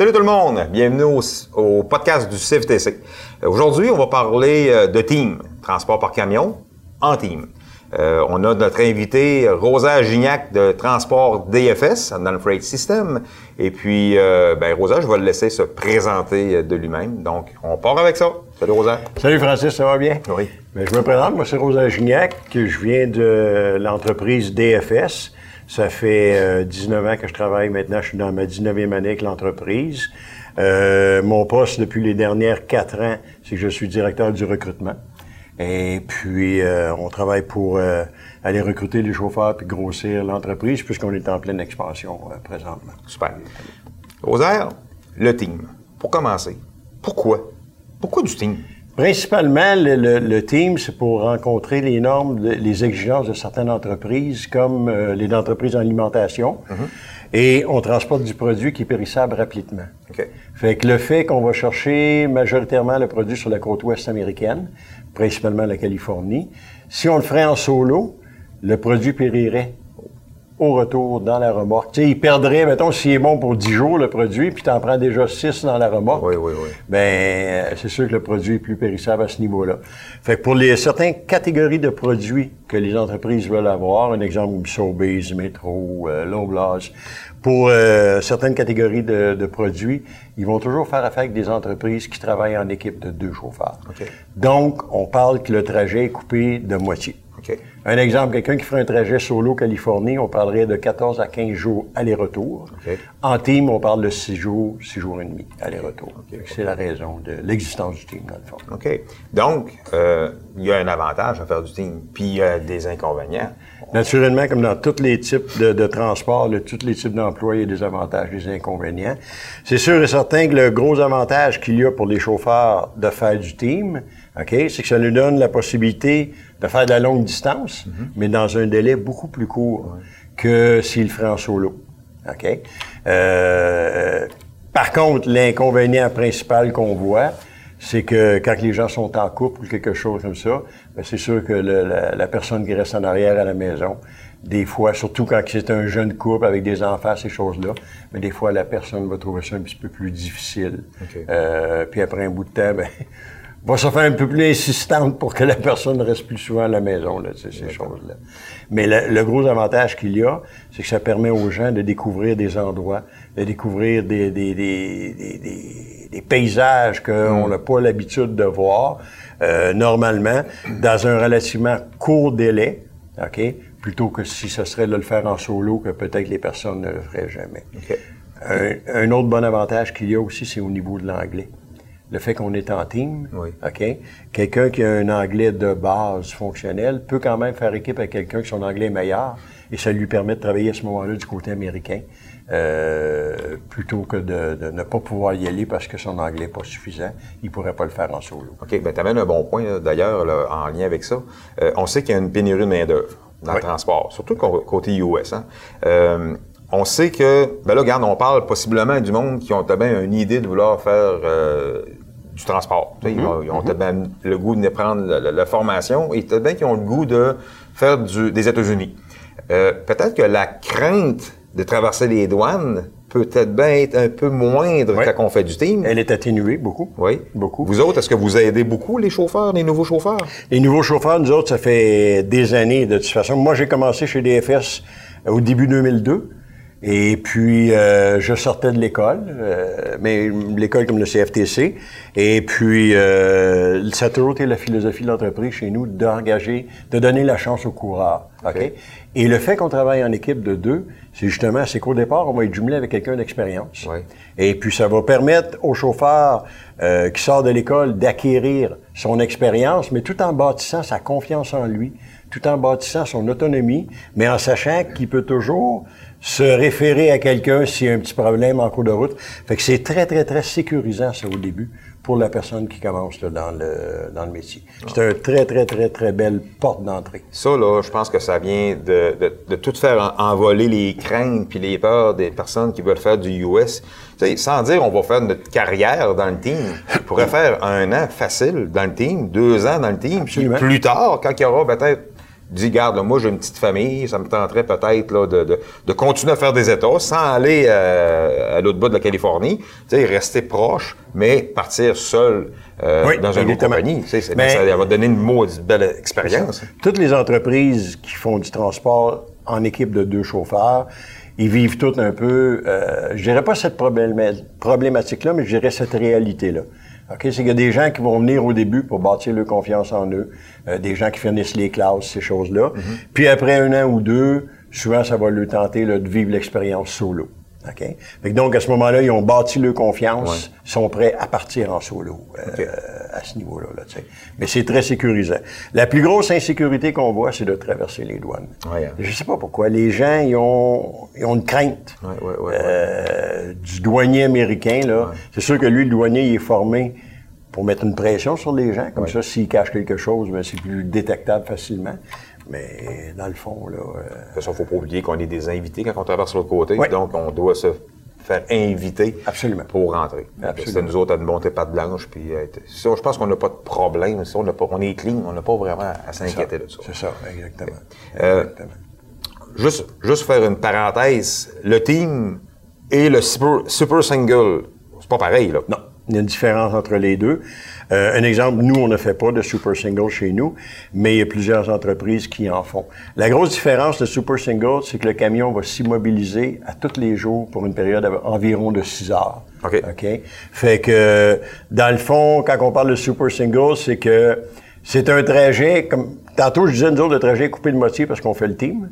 Salut tout le monde, bienvenue au, podcast du CFTC. Aujourd'hui, on va parler euh, de team, transport par camion en team. Euh, on a notre invité Rosa Gignac de Transport DFS dans le Freight System. Et puis, euh, ben, Rosa, je vais le laisser se présenter de lui-même. Donc, on part avec ça. Salut Rosa. Salut Francis, ça va bien? Oui. Ben, je me présente, moi c'est Rosa Gignac, je viens de l'entreprise DFS. Ça fait 19 euh, ans que je travaille maintenant. Je suis dans ma 19e année avec l'entreprise. Euh, mon poste depuis les dernières quatre ans, c'est que je suis directeur du recrutement. Et puis, euh, on travaille pour aller recruter les chauffeurs puis grossir l'entreprise puisqu'on est en pleine expansion présentement. Super. Rosaire, le team. Pour commencer, pourquoi? Pourquoi du team? Principalement, le, team, c'est pour rencontrer les normes, les exigences de certaines entreprises, comme euh, les entreprises en alimentation. Mm-hmm. Et on transporte du produit qui est périssable rapidement. Fait que le fait qu'on va chercher majoritairement le produit sur la côte ouest américaine, principalement la Californie, si on le ferait en solo, le produit périrait au retour dans la remorque. Tu sais, il perdrait, mettons, s'il est bon pour 10 jours, le produit, puis tu en prends déjà 6 dans la remorque. Oui, oui, oui. Ben, c'est sûr que le produit est plus périssable à ce niveau-là. Fait que pour les certaines catégories de produits que les entreprises veulent avoir, un exemple, Sobeys, Métro, euh, Loblaws, pour euh, certaines catégories de, de, produits, ils vont toujours faire affaire avec des entreprises qui travaillent en équipe de deux chauffeurs. Donc, on parle que le trajet est coupé de moitié. Un exemple, quelqu'un qui ferait un trajet solo Californie, on parlerait de 14 à 15 jours aller-retour. En team, on parle de 6 jours, 6 jours et demi aller-retour. C'est la raison de l'existence du team, dans le fond. OK. Donc, euh, il y a un avantage à faire du team, puis il y a des inconvénients. Naturellement, comme dans tous les types de, transport, tous les types d'emplois, il y a des avantages, et des inconvénients. C'est sûr et certain que le gros avantage qu'il y a pour les chauffeurs de faire du team, OK, c'est que ça nous donne la possibilité de faire de la longue distance, mhm. mais dans un délai beaucoup plus court que s'il le ferait en solo. OK? Euh, par contre, l'inconvénient principal qu'on voit, c'est que quand les gens sont en couple ou quelque chose comme ça, ben, c'est sûr que la, personne qui reste en arrière à la maison, des fois, surtout quand c'est un jeune couple avec des enfants, ces choses-là, mais des fois, la personne va trouver ça un petit peu plus difficile. Euh, puis après un bout de temps, ben, va se faire un peu plus insistante pour que la personne reste plus souvent à la maison, là, ces choses-là. Mais le, gros avantage qu'il y a, c'est que ça permet aux gens de découvrir des endroits, de découvrir des, des, des, des, paysages qu'on mm. n'a pas l'habitude de voir euh, normalement dans un relativement court délai, OK? Plutôt que si ce serait de le faire en solo, que peut-être les personnes ne le feraient jamais. Un, un autre bon avantage qu'il y a aussi, c'est au niveau de l'anglais le fait qu'on est en team, OK? Quelqu'un qui a un anglais de base fonctionnel peut quand même faire équipe avec quelqu'un qui son anglais est meilleur et ça lui permet de travailler à ce moment-là du côté américain euh, plutôt que de, ne pas pouvoir y aller parce que son anglais n'est pas suffisant. Il pourrait pas le faire en solo. OK, ben tu amènes un bon point d'ailleurs en lien avec ça. Euh, on sait qu'il y a une pénurie de main-d'œuvre dans le transport, surtout côté US. Hein? Euh, on sait que, ben là, regarde, on parle possiblement du monde qui ont bien une idée de vouloir faire euh, du transport. ils, ont, mm le goût de prendre la, formation et bien qu'ils ont le goût de faire des États-Unis. Euh, peut-être que la crainte de traverser les douanes peut-être bien être un peu moindre quand on fait du team. Elle est atténuée beaucoup. Oui. Beaucoup. Vous autres, est-ce que vous aidez beaucoup les chauffeurs, les nouveaux chauffeurs? Les nouveaux chauffeurs, nous autres, ça fait des années de toute façon. Moi, j'ai commencé chez DFS au début 2002. Et puis, euh, je sortais de l'école, euh, mais l'école comme le CFTC. Et puis, euh, ça a toujours été la philosophie de l'entreprise chez nous d'engager, de donner la chance aux coureurs. OK? Et le fait qu'on travaille en équipe de deux, c'est justement, c'est qu'au départ, on va être jumelé avec quelqu'un d'expérience. Et puis, ça va permettre au chauffeur euh, qui sort de l'école d'acquérir son expérience, mais tout en bâtissant sa confiance en lui, tout en bâtissant son autonomie, mais en sachant qu'il peut toujours se référer à quelqu'un s'il y a un petit problème en cours de route. Fait que c'est très, très, très sécurisant, ça, au début, pour la personne qui commence dans, le, dans le métier. C'est un très, très, très, très belle porte d'entrée. Ça, là, je pense que ça vient de, de, de tout faire envoler les craintes puis les peurs des personnes qui veulent faire du US. sais, sans dire on va faire notre carrière dans le team. On pourrait faire un an facile dans le team, deux ans dans le team, puis plus tard, quand il y aura peut-être dis, garde, là, moi j'ai une petite famille, ça me tenterait peut-être là, de, de, de, continuer à faire des États sans aller euh, à l'autre bout de la Californie, tu sais, rester proche, mais partir seul euh, dans une autre compagnie. Tu sais, mais, ça va donner une maudite belle expérience. Toutes les entreprises qui font du transport en équipe de deux chauffeurs, ils vivent toutes un peu, euh, je dirais pas cette problématique-là, mais je dirais cette réalité-là. OK? C'est qu'il y a des gens qui vont venir au début pour bâtir leur confiance en eux, euh, des gens qui finissent les classes, ces choses-là. Mm-hmm. Puis après un an ou deux, souvent, ça va leur tenter là, de vivre l'expérience solo. OK? donc, à ce moment-là, ils ont bâti leur confiance, ils sont prêts à partir en solo euh, à ce niveau-là. Là, Mais c'est très sécurisant. La plus grosse insécurité qu'on voit, c'est de traverser les douanes. Ouais, hein. Je sais pas pourquoi. Les gens, ils ont, ils ont une crainte euh, du douanier américain. là. C'est sûr que lui, le douanier, il est formé pour mettre une pression sur les gens. Comme ça, s'il cache quelque chose, ben, c'est plus détectable facilement. Mais dans le fond, là. Euh... De toute façon, il ne faut pas oublier qu'on est des invités quand on traverse l'autre côté. Donc, on doit se faire inviter Absolument. pour rentrer. C'est nous autres à nous monter patte blanche. Puis, ça, je pense qu'on n'a pas de problème. Ça, on, pas, on est clean. On n'a pas vraiment à s'inquiéter de ça. C'est ça, exactement. Euh, juste, juste faire une parenthèse. Le team et le super, super single, c'est pas pareil, là. Non. Il y a une différence entre les deux. Euh, un exemple, nous, on ne fait pas de super single chez nous, mais il y a plusieurs entreprises qui en font. La grosse différence de super single, c'est que le camion va s'immobiliser à tous les jours pour une période environ de 6 heures. OK. OK? Fait que, dans le fond, quand on parle de super single, c'est que c'est un trajet, comme tantôt je disais, nous autres, le trajet coupé de moitié parce qu'on fait le team.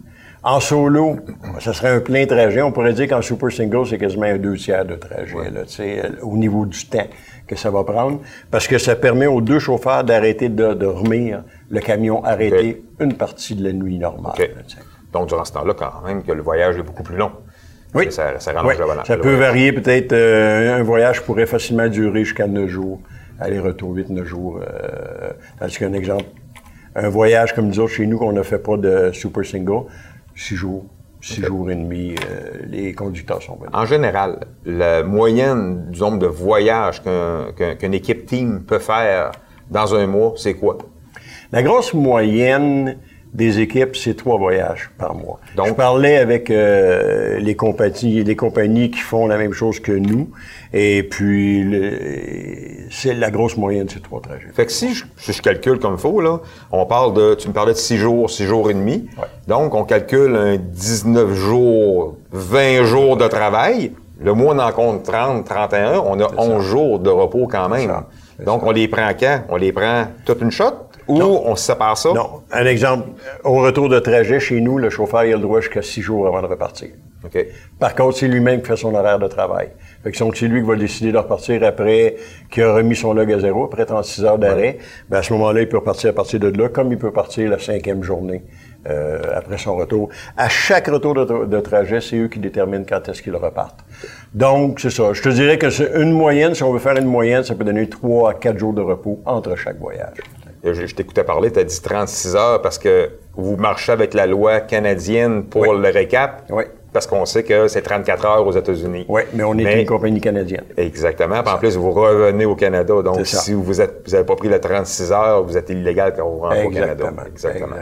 En solo, ce serait un plein trajet. On pourrait dire qu'en super single, c'est quasiment un deux tiers de trajet, là, au niveau du temps que ça va prendre, parce que ça permet aux deux chauffeurs d'arrêter de dormir le camion arrêté une partie de la nuit normale. Donc, durant ce temps-là, quand même, que le voyage est beaucoup plus long. Oui. Ça, ça, oui. ça peut varier peut-être. Euh, un voyage pourrait facilement durer jusqu'à neuf jours. Aller-retour, 8-9 jours. Euh, tandis qu'un exemple, un voyage comme nous autres chez nous qu'on ne fait pas de super single, six jours, six jours et demi, euh, les conducteurs sont venus. En général, la moyenne du nombre de voyages qu'une équipe team peut faire dans un mois, c'est quoi? La grosse moyenne des équipes, c'est trois voyages par mois. Donc, je parlais avec euh, les compagnies, les compagnies qui font la même chose que nous, et puis c'est la grosse moyenne, c'est trois trajets. Fait que si je, si je calcule comme il faut, là, on parle de, tu me parlais de six jours, six jours et demi. Donc, on calcule un 19 jours, 20 jours de travail. Le mois, on en compte 30, 31. On a 11 jours de repos quand même. Donc, on les prend quand? On les prend toute une shot? Ou on se sépare ça? Non. Un exemple, au retour de trajet chez nous, le chauffeur a le droit jusqu'à six jours avant de repartir. OK? Par contre, c'est lui-même qui fait son horaire de travail. Fait que c'est lui qui va décider de repartir après qu'il a remis son log à zéro, après 36 heures d'arrêt. Ben à ce moment-là, il peut repartir à partir de là, comme il peut partir la cinquième journée euh, après son retour. À chaque retour de, trajet, c'est eux qui déterminent quand est-ce qu'ils repartent. Donc, c'est ça. Je te dirais que c'est une moyenne. Si on veut faire une moyenne, ça peut donner trois à quatre jours de repos entre chaque voyage. Je, t'écoutais parler, tu as dit 36 heures parce que vous marchez avec la loi canadienne pour le récap? Oui. Parce qu'on sait que c'est 34 heures aux États-Unis. Oui, mais on est une compagnie canadienne. Exactement. en plus, vous revenez au Canada. Donc, si vous n'avez pas pris le 36 heures, vous êtes illégal quand vous rentrez au Canada. Exactement.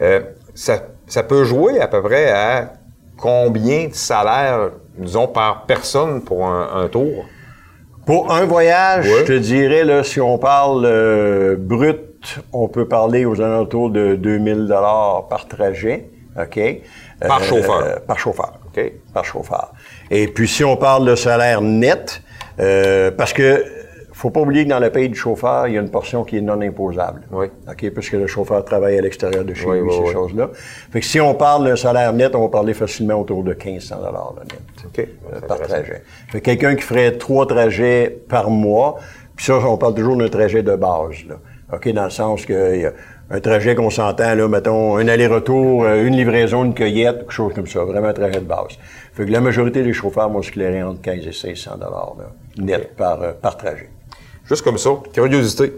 Euh, ça, ça peut jouer à peu près à combien de salaires, disons, par personne pour un tour? Pour un voyage, je te dirais, là, si on parle euh, brut, on peut parler aux alentours de 2000 dollars par trajet, OK? Par euh, chauffeur. Euh, par chauffeur. OK? Par chauffeur. Et puis, si on parle de salaire net, parce que faut pas oublier que dans le pays du chauffeur, il y a une portion qui est non imposable. Oui. OK? Puisque le chauffeur travaille à l'extérieur de chez lui, ces choses-là. Fait que si on parle d'un salaire net, on va parler facilement autour de 1500 net. OK. Euh, par trajet. Fait quelqu'un qui ferait trois trajets par mois, puis ça, on parle toujours d'un trajet de base, là. OK? Dans le sens que y a un trajet qu'on s'entend, là, mettons, un aller-retour, euh, une livraison, une cueillette, quelque chose comme ça. Vraiment un trajet de base. Fait que la majorité des chauffeurs vont se clairer entre 15 et 1600 dollars, net par, euh, par trajet. Juste comme ça, curiosité.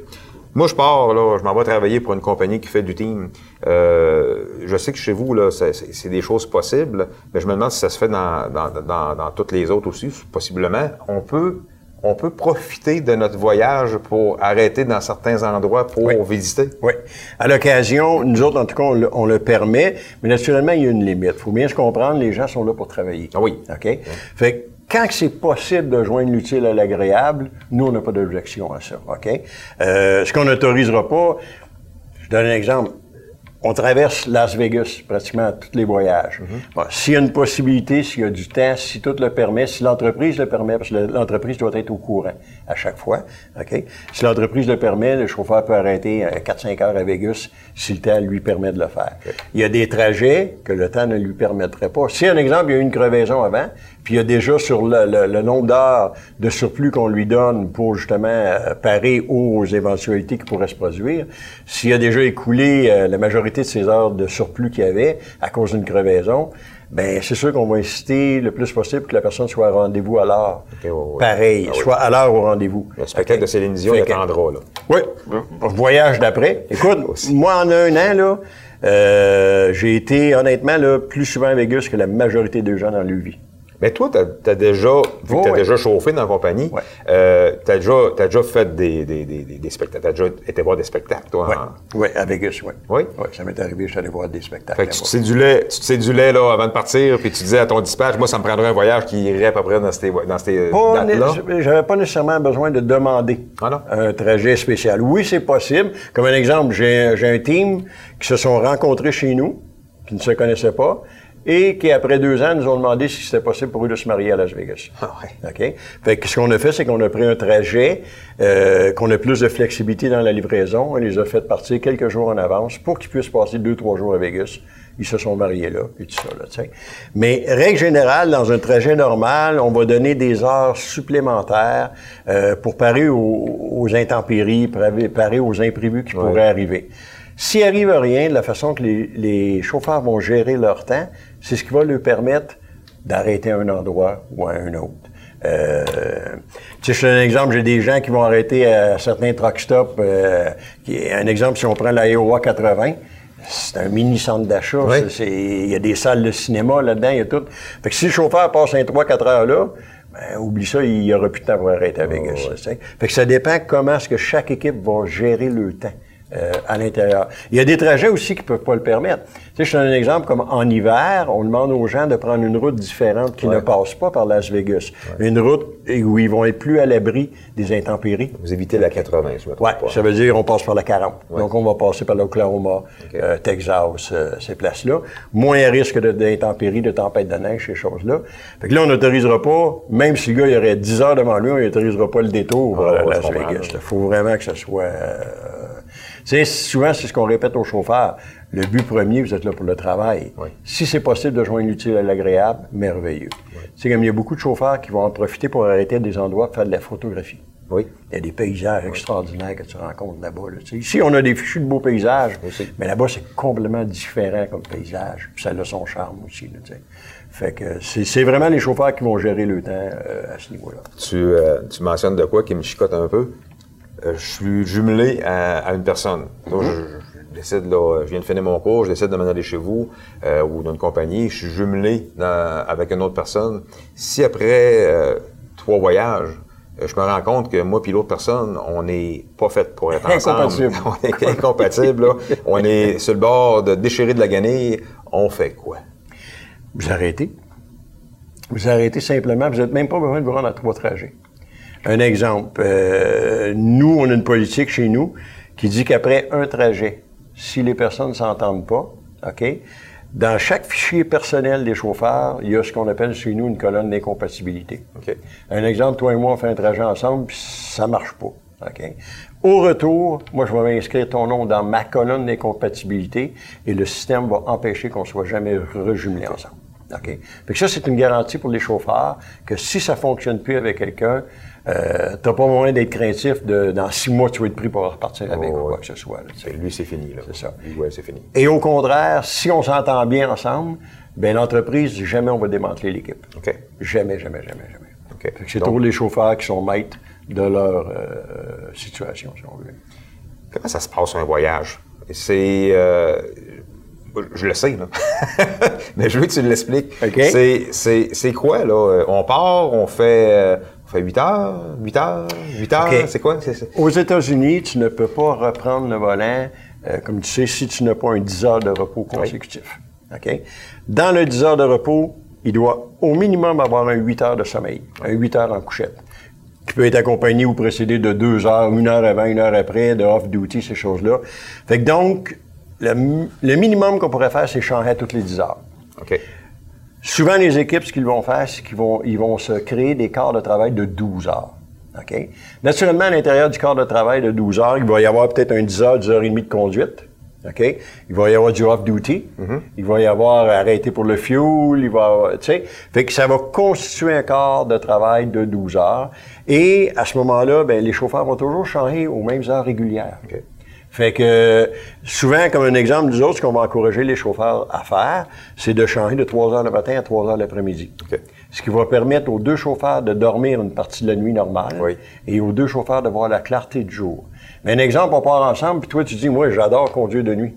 Moi, je pars, là, je m'en vais travailler pour une compagnie qui fait du team. Euh, je sais que chez vous, là, c'est des choses possibles, mais je me demande si ça se fait dans, dans, dans, toutes les autres aussi, possiblement. On peut, on peut profiter de notre voyage pour arrêter dans certains endroits pour visiter? Oui. À l'occasion, nous autres, en tout cas, on le, permet, mais naturellement, il y a une limite. Il faut bien se comprendre, les gens sont là pour travailler. Ah oui. OK? Fait quand c'est possible de joindre l'utile à l'agréable, nous, on n'a pas d'objection à ça. OK? Euh, ce qu'on n'autorisera pas, je donne un exemple on traverse Las Vegas pratiquement tous les voyages. Mhm. s'il y a une possibilité, s'il y a du temps, si tout le permet, si l'entreprise le permet, parce que l'entreprise doit être au courant à chaque fois, OK? Si l'entreprise le permet, le chauffeur peut arrêter à 4-5 heures à Vegas si le temps lui permet de le faire. Il y a des trajets que le temps ne lui permettrait pas. Si, un exemple, il y a eu une crevaison avant, puis il y a déjà sur le, nombre d'heures de surplus qu'on lui donne pour justement euh, parer aux éventualités qui pourraient se produire, s'il y a déjà écoulé euh, la majorité de ces heures de surplus qu'il y avait à cause d'une crevaison, ben c'est sûr qu'on va inciter le plus possible que la personne soit à rendez-vous à l'heure. Pareil, ah soit à l'heure au rendez-vous. Le spectacle de Céline Dion attendra, là. Oui, voyage d'après. Écoute, moi, en un an, là, euh, j'ai été, honnêtement, là, plus souvent à Vegas que la majorité des gens dans leur vie. Mais toi, tu as, déjà, vu que tu as déjà chauffé dans la compagnie, euh, tu as, as, déjà fait des, des, des, des spectacles. Tu as déjà été voir des spectacles, toi? Oui, ouais, à Vegas, oui. Oui? Oui, ça m'est arrivé, je suis allé voir des spectacles. Fait que tu te sédulais, tu te sédulais là, avant de partir, puis tu disais à ton dispatch, moi, ça me prendrait un voyage qui irait à peu près dans ces, dans ces dates-là. J'avais pas nécessairement besoin de demander ah un trajet spécial. Oui, c'est possible. Comme un exemple, j'ai un team qui se sont rencontrés chez nous, qui ne se connaissaient pas, et qui, après deux ans, nous ont demandé si c'était possible pour eux de se marier à Las Vegas. Ah ouais. OK? Fait que ce qu'on a fait, c'est qu'on a pris un trajet, euh, qu'on a plus de flexibilité dans la livraison. On les a fait partir quelques jours en avance pour qu'ils puissent passer deux, trois jours à Vegas. Ils se sont mariés là, et tout ça, là. Mais, règle générale, dans un trajet normal, on va donner des heures supplémentaires euh, pour parer aux, intempéries, parer aux imprévus qui pourraient arriver. S'il arrive rien, de la façon que les, les chauffeurs vont gérer leur temps, c'est ce qui va leur permettre d'arrêter à un endroit ou à un autre. Euh, tu sais, je te donne un exemple, j'ai des gens qui vont arrêter à certains truck stops. Euh, un exemple, si on prend la Iowa 80, c'est un mini centre d'achat. Il y a des salles de cinéma là-dedans, il y a tout. Fait que si le chauffeur passe un 3-4 heures là, ben, oublie ça, il n'y aura plus de temps pour arrêter à Vegas. Fait que ça dépend comment est-ce que chaque équipe va gérer le temps. Euh, à l'intérieur. Il y a des trajets aussi qui peuvent pas le permettre. Tu sais, je te donne un exemple comme en hiver, on demande aux gens de prendre une route différente qui ne passe pas par Las Vegas. Une route où ils vont être plus à l'abri des intempéries. Vous évitez la 80, je me Oui, ça veut dire on passe par la 40. Donc, on va passer par l'Oklahoma, euh, Texas, euh, ces places-là. Moins à risque d'intempéries, de tempêtes de neige, ces choses-là. Fait que là, on n'autorisera pas, même si le gars il aurait 10 heures devant lui, on n'autorisera pas le détour ah, Las Vegas. Il faut vraiment que ce soit sais, souvent, c'est ce qu'on répète aux chauffeurs. Le but premier, vous êtes là pour le travail. Si c'est possible de joindre l'utile à l'agréable, merveilleux. C'est comme il y a beaucoup de chauffeurs qui vont en profiter pour arrêter à des endroits pour faire de la photographie. Oui. Il y a des paysages extraordinaires que tu rencontres là-bas. Ici, on a des fichus de beaux paysages, mais là-bas, c'est complètement différent comme paysage. Puis ça a son charme aussi. Là, fait que c'est vraiment les chauffeurs qui vont gérer le temps euh, à ce niveau-là. Tu, euh, tu mentionnes de quoi qui me chicote un peu? Euh, je suis jumelé à, une personne. Donc, mhm. je, décide, là, je viens de finir mon cours, je décide de m'en aller chez vous euh, ou d'une compagnie, je suis jumelé avec une autre personne. Si après euh, trois voyages, je me rends compte que moi et l'autre personne, on n'est pas fait pour être ensemble. on est incompatible. on est sur le bord de déchirer de la guenille. On fait quoi? Vous arrêtez. Vous arrêtez simplement. Vous n'êtes même pas besoin de vous rendre à trois trajets. Un exemple, euh, nous, on a une politique chez nous qui dit qu'après un trajet, si les personnes ne s'entendent pas, OK, dans chaque fichier personnel des chauffeurs, il y a ce qu'on appelle chez nous une colonne d'incompatibilité. OK. Un exemple, toi et moi, on fait un trajet ensemble, puis ça marche pas. OK. Au retour, moi, je vais inscrire ton nom dans ma colonne d'incompatibilité et le système va empêcher qu'on soit jamais rejumelés ensemble. OK? Fait que ça, c'est une garantie pour les chauffeurs que si ça fonctionne plus avec quelqu'un, euh, t'as pas moyen d'être craintif de dans six mois tu vas être pris pour repartir avec ou quoi que ce soit. lui, c'est fini. C'est ça. c'est fini. Et au contraire, si on s'entend bien ensemble, ben l'entreprise, jamais on va démanteler l'équipe. OK. Jamais, jamais, jamais, jamais. OK. C'est toujours les chauffeurs qui sont maîtres de leur euh, situation, si on veut. Comment ça se passe un voyage? C'est. Euh, je le sais, là. Mais je veux que tu l'expliques. Okay. C'est quoi, là? On part, on fait, fait 8 heures, 8 heures, 8 heures, c'est quoi? Aux États-Unis, tu ne peux pas reprendre le volant, euh, comme tu sais, si tu n'as pas un 10 heures de repos consécutif. OK? Dans le 10 heures de repos, il doit au minimum avoir un 8 heures de sommeil, un 8 heures en couchette, qui peut être accompagné ou précédé de 2 heures, une heure avant, une heure après, de off-duty, ces choses-là. Fait que donc, le, mi- le minimum qu'on pourrait faire, c'est changer toutes les 10 heures. OK. Souvent, les équipes, ce qu'ils vont faire, c'est qu'ils vont, ils vont se créer des quarts de travail de 12 heures. OK? Naturellement, à l'intérieur du quart de travail de 12 heures, il va y avoir peut-être un 10 heures, 10 heures et demie de conduite. OK? Il va y avoir du off-duty. Il va y avoir arrêté pour le fuel. Il va y avoir, tu sais? Fait que ça va constituer un quart de travail de 12 heures. Et à ce moment-là, ben, les chauffeurs vont toujours changer aux mêmes heures régulières. Fait que souvent, comme un exemple, nous autres, ce qu'on va encourager les chauffeurs à faire, c'est de changer de 3 heures le matin à 3 heures l'après-midi. OK. Ce qui va permettre aux deux chauffeurs de dormir une partie de la nuit normale Oui. et aux deux chauffeurs de voir la clarté du jour. Mais un exemple, on part ensemble, puis toi, tu dis, moi, j'adore conduire de nuit.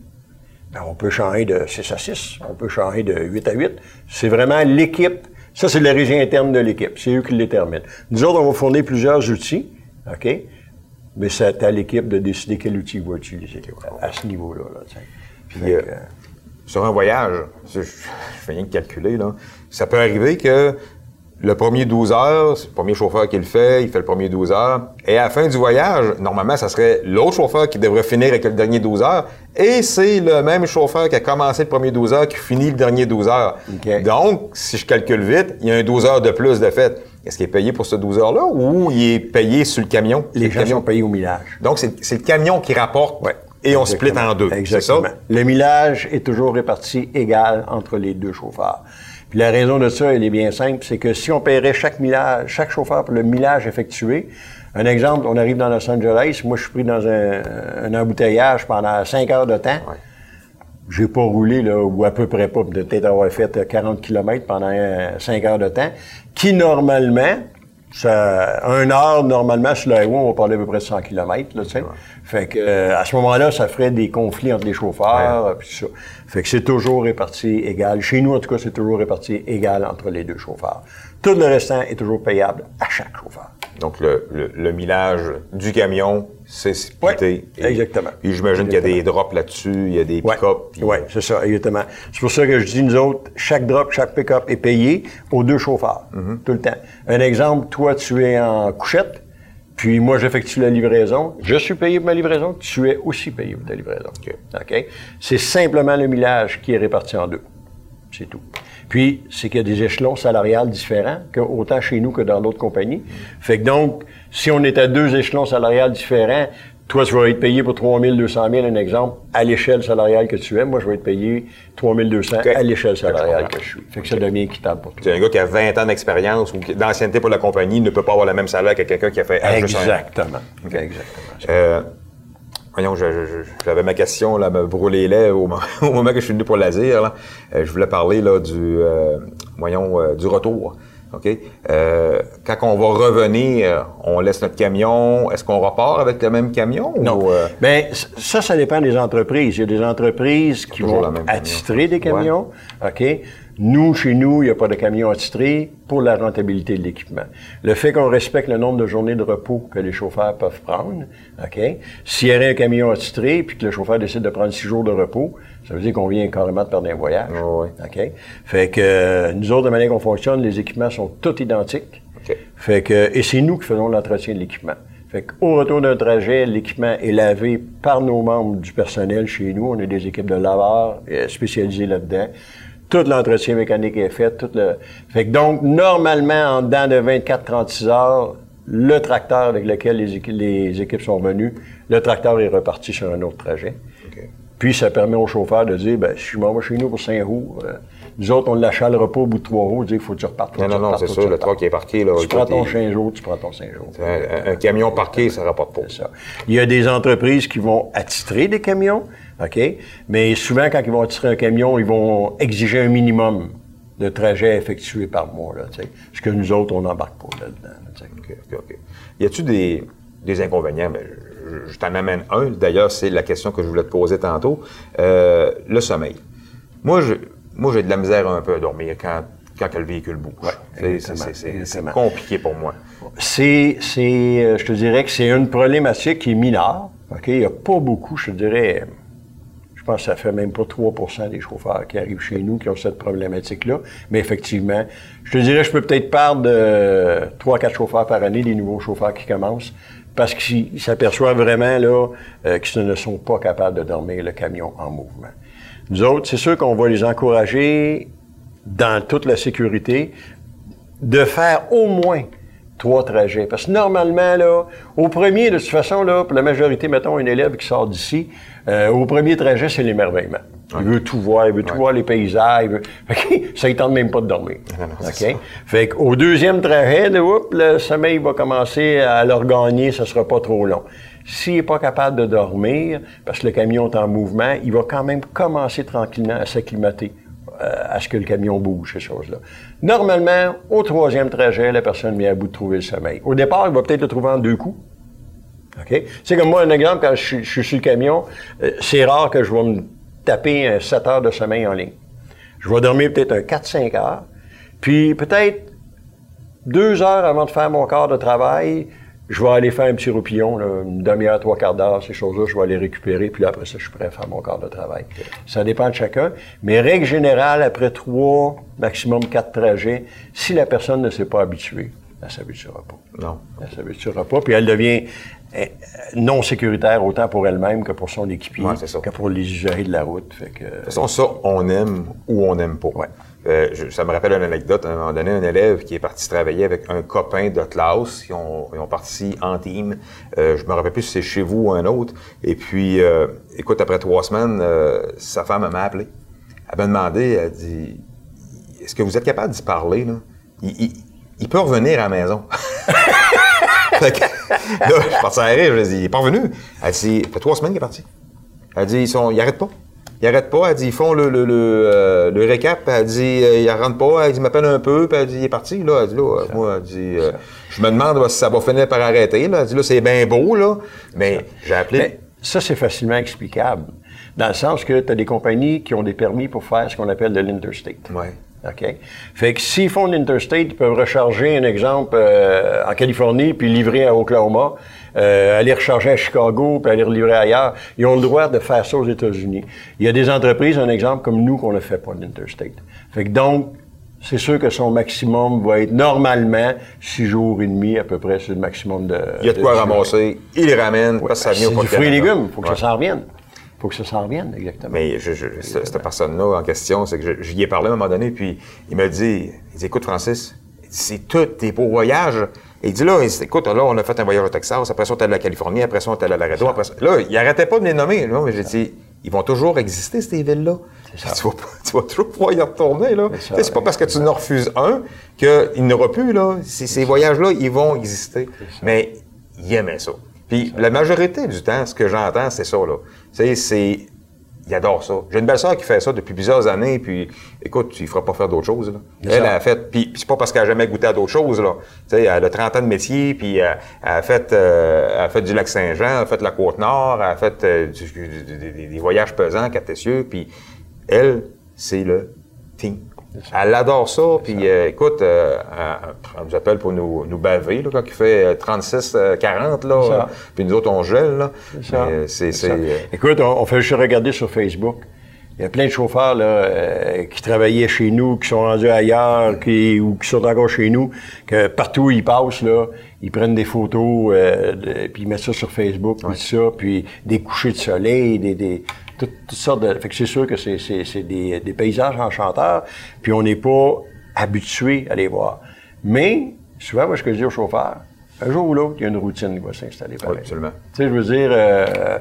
Ben, on peut changer de 6 à 6, on peut changer de 8 à 8. C'est vraiment l'équipe. Ça, c'est le régime interne de l'équipe. C'est eux qui le déterminent. Nous autres, on va fournir plusieurs outils, OK? Mais c'est à l'équipe de décider quel outil il va utiliser à, à ce niveau-là. Là. Puis, euh, sur un voyage, je, je fais rien que calculer, là. Ça peut arriver que le premier 12 heures, c'est le premier chauffeur qui le fait, il fait le premier 12 heures, et à la fin du voyage, normalement, ça serait l'autre chauffeur qui devrait finir avec le dernier 12 heures, et c'est le même chauffeur qui a commencé le premier 12 heures qui finit le dernier 12 heures. Donc, si je calcule vite, il y a un 12 heures de plus de fait. Est-ce qu'il est payé pour ce 12 heures-là ou il est payé sur le camion? les le gens camion? sont payés au millage. Donc, c'est le camion qui rapporte et on split en deux. Exactement. ça? Le millage est toujours réparti égal entre les deux chauffeurs. Puis la raison de ça, elle est bien simple, c'est que si on paierait chaque millage, chaque chauffeur pour le millage effectué, un exemple, on arrive dans Los Angeles, moi je suis pris dans un, un embouteillage pendant cinq heures de temps. Ouais. J'ai pas roulé, là, ou à peu près pas, peut-être avoir fait euh, 40 km pendant 5 heures de temps, qui normalement, ça, un heure, normalement, sur l'highway, on va parler à peu près de 100 km, là, tu sais. Fait que, euh, à ce moment-là, ça ferait des conflits entre les chauffeurs, euh, puis ça. Fait que c'est toujours réparti égal. Chez nous, en tout cas, c'est toujours réparti égal entre les deux chauffeurs. Tout le restant est toujours payable à chaque chauffeur. Donc, le, le, le millage du camion, c'est splitté. Ouais, exactement. Puis j'imagine qu'il y a des drops là-dessus, il y a des pick-up. ouais, c'est ça, exactement. C'est pour ça que je dis, nous autres, chaque drop, chaque pick-up est payé aux deux chauffeurs, Mm-hmm. tout le temps. Un exemple, toi, tu es en couchette, puis moi, j'effectue la livraison. Je suis payé pour ma livraison, tu es aussi payé pour ta livraison. OK. OK? C'est simplement le millage qui est réparti en deux. C'est tout. Puis, c'est qu'il y a des échelons salariales différents, que, autant chez nous que dans d'autres compagnies. Fait que donc, si on est à deux échelons salariales différents, toi, tu vas être payé pour 3 200 000, un exemple, à l'échelle salariale que tu es. Moi, je vais être payé 3 200 OK. à l'échelle salariale que je suis. Fait que ça devient équitable pour toi. C'est un gars qui a 20 ans d'expérience ou d'ancienneté pour la compagnie ne peut pas avoir le même salaire que quelqu'un qui a fait. Exactement. Exactement. Euh, voyons, j'avais ma question, là, me brûler les lèvres au, moment- au moment que je suis venu pour l'Azir. là. Euh, je voulais parler là, du, euh, voyons, euh, du retour. OK? Euh, quand on va revenir, on laisse notre camion. Est-ce qu'on repart avec le même camion? Non. Ou, euh, Ben, c- ça, ça dépend des entreprises. Il y a des entreprises qui vont la attitrer des camions. OK? Nous, chez nous, il n'y a pas de camion attitré pour la rentabilité de l'équipement. Le fait qu'on respecte le nombre de journées de repos que les chauffeurs peuvent prendre, OK? S'il y aurait un camion attitré puis que le chauffeur décide de prendre six jours de repos, ça veut dire qu'on vient carrément de perdre un voyage. Oui. OK? Fait que euh, nous autres, de manière qu'on fonctionne, les équipements sont tous identiques. OK. Fait que, et c'est nous qui faisons l'entretien de l'équipement. Fait qu'au retour d'un trajet, l'équipement est lavé par nos membres du personnel chez nous. On a des équipes de laveurs euh, spécialisées là-dedans. Tout l'entretien mécanique est fait. Tout le... Fait que donc, normalement, en dedans de 24-36 heures, le tracteur avec lequel les, équi- les équipes sont venues, le tracteur est reparti sur un autre trajet. Puis, ça permet au chauffeur de dire, ben, si je m'en vais chez nous pour Saint-Roux, euh, nous autres, on ne l'achèlera pas au bout de trois roues, dire, il faut que tu repartes. Non, non, non, c'est sûr, le truck qui est parqué. Là, Tu prends ton cinq jours, tu prends ton cinq jours. un, un- un camion parqué, ça rapporte pas. Ça. Il y a des entreprises qui vont attitrer des camions, OK? Mais souvent, quand ils vont attitrer un camion, ils vont exiger un minimum de trajets effectués par mois, là. Ce que nous autres, on n'embarque pas là-dedans, là. Y a-tu des, des inconvénients? Ben, je, je t'en amène un. D'ailleurs, c'est la question que je voulais te poser tantôt. Euh, le sommeil. Moi, je, moi, j'ai de la misère un peu à dormir quand, quand le véhicule bouge. C'est- compliqué pour moi. C'est, c'est, euh, je te dirais que c'est une problématique qui est mineure. Il n'y a pas beaucoup, je te dirais, je pense que ça fait même pas 3% des chauffeurs qui arrivent chez nous qui ont cette problématique-là. Mais effectivement, je te dirais, je peux peut-être perdre de 3 4 chauffeurs par année, des nouveaux chauffeurs qui commencent, parce qu'ils s'aperçoivent vraiment là euh, qu'ils ne sont pas capables de dormir le camion en mouvement. Nous autres, c'est sûr qu'on va les encourager dans toute la sécurité de faire au moins trois trajets. Parce que normalement, là, au premier, de toute façon, là, pour la majorité, mettons, un élève qui sort d'ici, euh, au premier trajet, c'est l'émerveillement. Il veut tout voir, il veut tout voir les paysages. Il veut... ça ne tente même pas de dormir. OK? Fait qu'au deuxième trajet, le sommeil va commencer à leur gagner, ça sera pas trop long. S'il n'est pas capable de dormir, parce que le camion est en mouvement, il va quand même commencer tranquillement à s'acclimater à ce que le camion bouge, ces choses-là. Normalement, au troisième trajet, la personne vient à bout de trouver le sommeil. Au départ, il va peut-être le trouver en deux coups. OK? C'est comme moi, un exemple, quand je, suis sur le camion, euh, c'est rare que je vais me taper un 7 heures de sommeil en ligne. Je vais dormir peut-être un 4-5 heures, puis peut-être deux heures avant de faire mon quart de travail, je vais aller faire un petit roupillon, une demi-heure, trois quarts d'heure, ces choses-là, je vais aller récupérer, puis là, après ça, je suis prêt à faire mon quart de travail. Ça dépend de chacun. Mais règle générale, après trois, maximum quatre trajets, si la personne ne s'est pas habituée, elle ne s'habituera pas. Non. Elle ne s'habituera pas, puis elle devient eh, non sécuritaire autant pour elle-même que pour son équipier, que pour les usagers de la route. Fait que, de toute façon, ça, on aime ou on n'aime pas. Ouais. Euh, ça me rappelle une anecdote. À un moment donné, un élève qui est parti travailler avec un copain de classe. Ils ont, ils ont parti en team. Euh, je me rappelle plus si c'est chez vous ou un autre. Et puis, euh, écoute, après trois semaines, euh, sa femme m'a appelé. Elle m'a demandé, elle dit, est-ce que vous êtes capable d'y parler? Là? Il, peut revenir à la maison. là, je suis parti à rire. Je lui ai dit, il est pas revenu. Elle dit, ça fait trois semaines qu'il est parti. Elle dit, ils sont, ils arrêtent pas. Il arrête pas. Elle dit, ils font le, le, le, euh, le récap. Elle dit, euh, il rentre pas. Elle dit, il m'appelle un peu. Puis elle dit, il est parti. Là. Elle dit, là, moi, elle dit, euh, je me demande si ça va finir par arrêter. Là. Elle dit, là, c'est bien beau, là. Mais j'ai appelé. Mais ça, c'est facilement explicable. Dans le sens que tu as des compagnies qui ont des permis pour faire ce qu'on appelle de l'interstate. OK? Fait que s'ils font l'interstate, ils peuvent recharger, un exemple, euh, en Californie, puis livrer à Oklahoma, euh, aller recharger à Chicago, puis aller livrer ailleurs. Ils ont le droit de faire ça aux États-Unis. Il y a des entreprises, un exemple comme nous, qu'on ne fait pas l'interstate. Fait que donc, c'est sûr que son maximum va être normalement six jours et demi à peu près, c'est le maximum de. Il y a de quoi ramasser, il les ramène, ouais, parce que ça vient au du fruits et légumes, faut que ça s'en revienne faut que ça s'en revienne, exactement. Mais je, je, cette personne-là en question, c'est que j'y ai parlé à un moment donné, puis il m'a dit, il dit, écoute, Francis, c'est tous tes beaux voyages. Et il dit là, écoute, là, on a fait un voyage au Texas, après ça, on est allé à la Californie, après ça, on est allé à Laredo, après ça. Là, il arrêtait pas de les nommer. Là, mais j'ai dit, ils vont toujours exister, ces villes-là. Tu vas, tu vas toujours pouvoir y retourner, là. C'est pas parce que tu en refuses un qu'il n'aura plus, là. Ces voyages-là, ils vont exister. Mais il aimait ça. Puis la majorité du temps, ce que j'entends, c'est ça, là. Tu sais, c'est. Il adore ça. J'ai une belle sœur qui fait ça depuis plusieurs années, puis écoute, il ne fera pas faire d'autres choses. Là. Elle, a fait, puis c'est pas parce qu'elle n'a jamais goûté à d'autres choses. Là. Tu sais, elle a 30 ans de métier, puis elle, a fait, euh, elle a fait du lac Saint-Jean, elle a fait la Côte-Nord, elle a fait euh, du, du, des voyages pesants, quatre puis elle, c'est le team. Elle adore ça. Puis euh, écoute, euh, elle, nous appelle pour nous, nous baver là, quand il fait 36, euh, 40, là. Euh, puis nous autres, on gèle, là. C'est ça. Écoute, on, on, fait juste regarder sur Facebook. Il y a plein de chauffeurs là, qui travaillaient chez nous, qui sont rendus ailleurs, qui, ou qui sont encore chez nous, que partout où ils passent, là, ils prennent des photos, de, puis ils mettent ça sur Facebook, puis ça, puis des couchers de soleil, des, des toutes, sortes de. Fait que c'est sûr que c'est, c'est, c'est des, des, paysages enchanteurs, puis on n'est pas habitué à les voir. Mais, souvent, moi, ce que je dis aux chauffeurs, un jour ou l'autre, il y a une routine qui va s'installer. Oui, absolument. Tu sais, je veux dire, euh,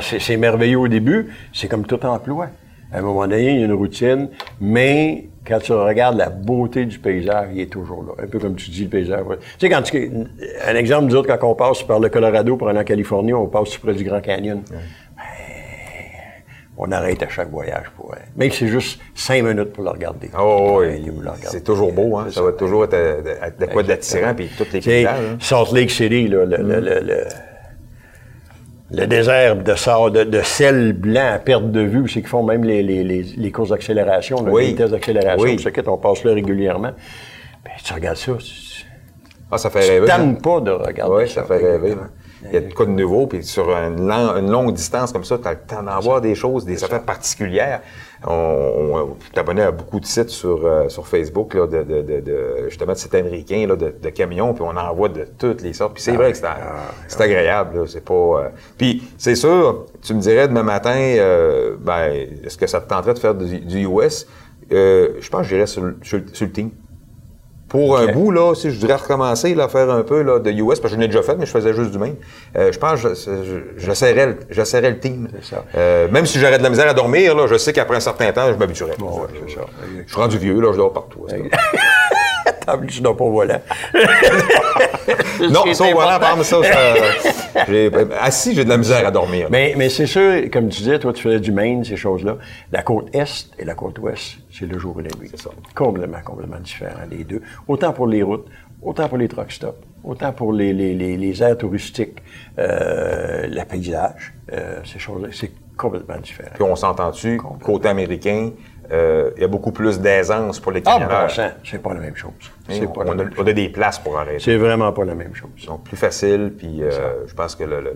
c'est, c'est merveilleux au début, c'est comme tout emploi. À un moment donné, il y a une routine, mais quand tu regardes la beauté du paysage, il est toujours là. Un peu comme tu dis, le paysage. Tu sais, quand tu, un exemple, nous autres, quand on passe par le Colorado pour aller en Californie, on passe près du Grand Canyon. Ouais on arrête à chaque voyage pour. Même si c'est juste cinq minutes pour le regarder. Oh, oui. C'est toujours beau, hein. Ça, va toujours être de quoi d'attirant, puis toutes les paysages. Hein. Salt Lake City, là, le, le, le, le, désert de, sable, de, de, sel blanc à perte de vue, c'est qu'ils font même les, les, les, les courses d'accélération, oui. les tests d'accélération, oui. on passe là régulièrement. Ben, tu regardes ça, Ah, ça fait rêver. Tu pas de regarder Oui, ça fait rêver. Il y a de quoi de nouveau, puis sur une, longue distance comme ça, tu as le temps d'en voir des choses, des affaires particulières. On, on t'abonnais à beaucoup de sites sur, euh, sur Facebook, là, de, de, de, de, justement, de sites américains, là, de, de, camions, puis on en voit de toutes les sortes. Puis c'est ah vrai que c'est ah agréable, c'est pas... Euh, puis c'est sûr, tu me dirais demain matin, euh, ben, est-ce que ça te tenterait de faire du, du US? je pense que j'irais sur, sur, sur le team. Pour un bout, là, si je voudrais recommencer, là, faire un peu là, de US, parce que je l'ai déjà fait, mais je faisais juste du même, euh, je pense que j'essaierais le team. Ça. Euh, même si j'aurais de la misère à dormir, là, je sais qu'après un certain temps, je m'habituerais. Bon, ouais. Je suis rendu vieux, là, je dors partout. tu dors pas au volant. non, ça au volant, par ça, ça assis, j'ai de la misère à dormir. Mais, mais c'est sûr, comme tu disais, toi, tu faisais du Maine, ces choses-là. La côte Est et la côte Ouest, c'est le jour et la nuit. C'est ça. Complètement, complètement différent, les deux. Autant pour les routes, autant pour les truck stops, autant pour les, les, les, les aires touristiques, euh, le paysage, euh, ces choses-là, c'est complètement différent. Puis on s'entend-tu, côté américain, euh, il y a beaucoup plus d'aisance pour les camionneurs. Ah, c'est pas la même chose. C'est pas on, a, on, a, des places pour arrêter. C'est vraiment pas la même chose. Donc, plus facile, puis euh, je pense que le, le,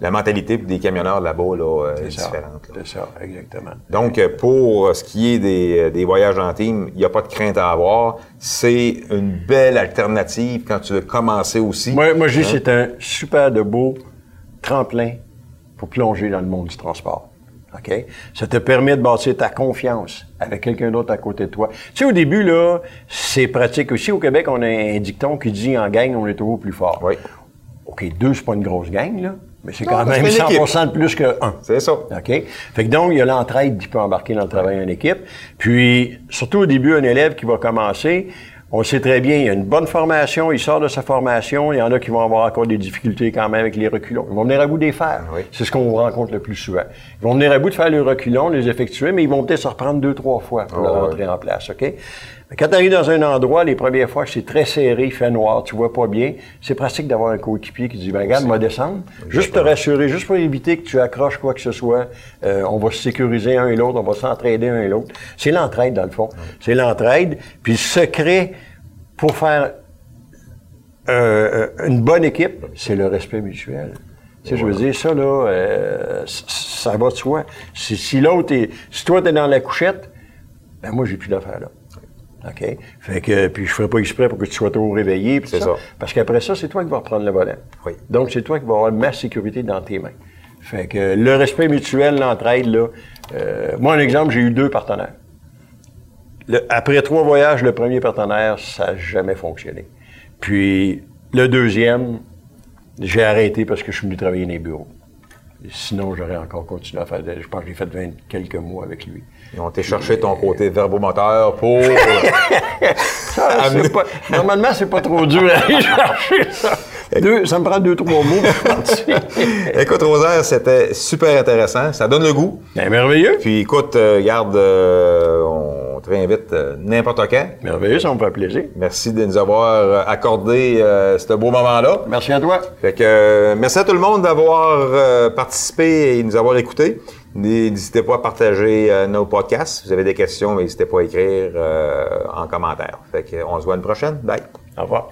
la mentalité des camionneurs là-bas là, est, différente. C'est ça, exactement. Donc, pour ce qui est des, des voyages en team, il n'y a pas de crainte à avoir. C'est une belle alternative quand tu veux commencer aussi. Moi, moi je dis hein? c'est un super de beau tremplin pour plonger dans le monde du transport. OK? Ça te permet de bâtir ta confiance avec quelqu'un d'autre à côté de toi. Tu sais, au début, là, c'est pratique aussi. Au Québec, on a un dicton qui dit en gang, on est toujours plus fort. Oui. OK, deux, c'est pas une grosse gang, là. Mais c'est quand même 100 de plus que un. C'est ça. OK? Fait que donc, il y a l'entraide qui peut embarquer dans le travail en équipe. Puis, surtout au début, un élève qui va commencer, on sait très bien, il y a une bonne formation, il sort de sa formation, il y en a qui vont avoir encore des difficultés quand même avec les reculons. Ils vont venir à bout des faire. C'est ce qu'on rencontre le plus souvent. Ils vont venir à bout de faire les reculons, les effectuer, mais ils vont peut-être se reprendre deux, trois fois pour oh, rentrer en place, OK? Quand tu arrives dans un endroit, les premières fois, c'est très serré, il fait noir, tu vois pas bien, c'est pratique d'avoir un coéquipier qui dit, ben regarde, moi descendre, juste pour te rassurer, juste pour éviter que tu accroches quoi que ce soit, euh, on va se sécuriser un et l'autre, on va s'entraider un et l'autre. C'est l'entraide, dans le fond. C'est l'entraide, puis le secret pour faire euh, une bonne équipe, c'est le respect mutuel. Tu sais, je veux dire, ça, là, euh, ça va de soi. Si, si l'autre est, si toi, t'es dans la couchette, ben moi, j'ai plus d'affaires là. OK? Fait que, puis je ferai pas exprès pour que tu sois trop réveillé. C'est ça. Parce qu'après ça, c'est toi qui vas reprendre le volant. Oui. Donc, c'est toi qui vas avoir ma sécurité dans tes mains. Fait que le respect mutuel, l'entraide, là. Euh, moi, un exemple, j'ai eu deux partenaires. après trois voyages, le premier partenaire, ça n'a jamais fonctionné. Puis, le deuxième, j'ai arrêté parce que je suis venu travailler dans les bureaux. Sinon, j'aurais encore continué à faire. Je pense que j'ai fait 20 quelques mois avec lui. Ils ont été chercher ton côté verbomoteur pour. ça, pas, normalement, c'est pas trop dur à aller chercher ça. ça me prend deux, trois mots pour Écoute, Rosaire, c'était super intéressant. Ça donne le goût. Ben, merveilleux. Puis écoute, euh, garde, euh, on te réinvite euh, n'importe quand. Merveilleux, ça me fait plaisir. Merci de nous avoir accordé ce beau moment-là. Merci à toi. Fait que, merci à tout le monde d'avoir participé et nous avoir écoutés. N'hésitez pas à partager euh, nos podcasts. Si vous avez des questions, n'hésitez pas à écrire euh, en commentaire. Fait on se voit une prochaine. Bye. Au revoir.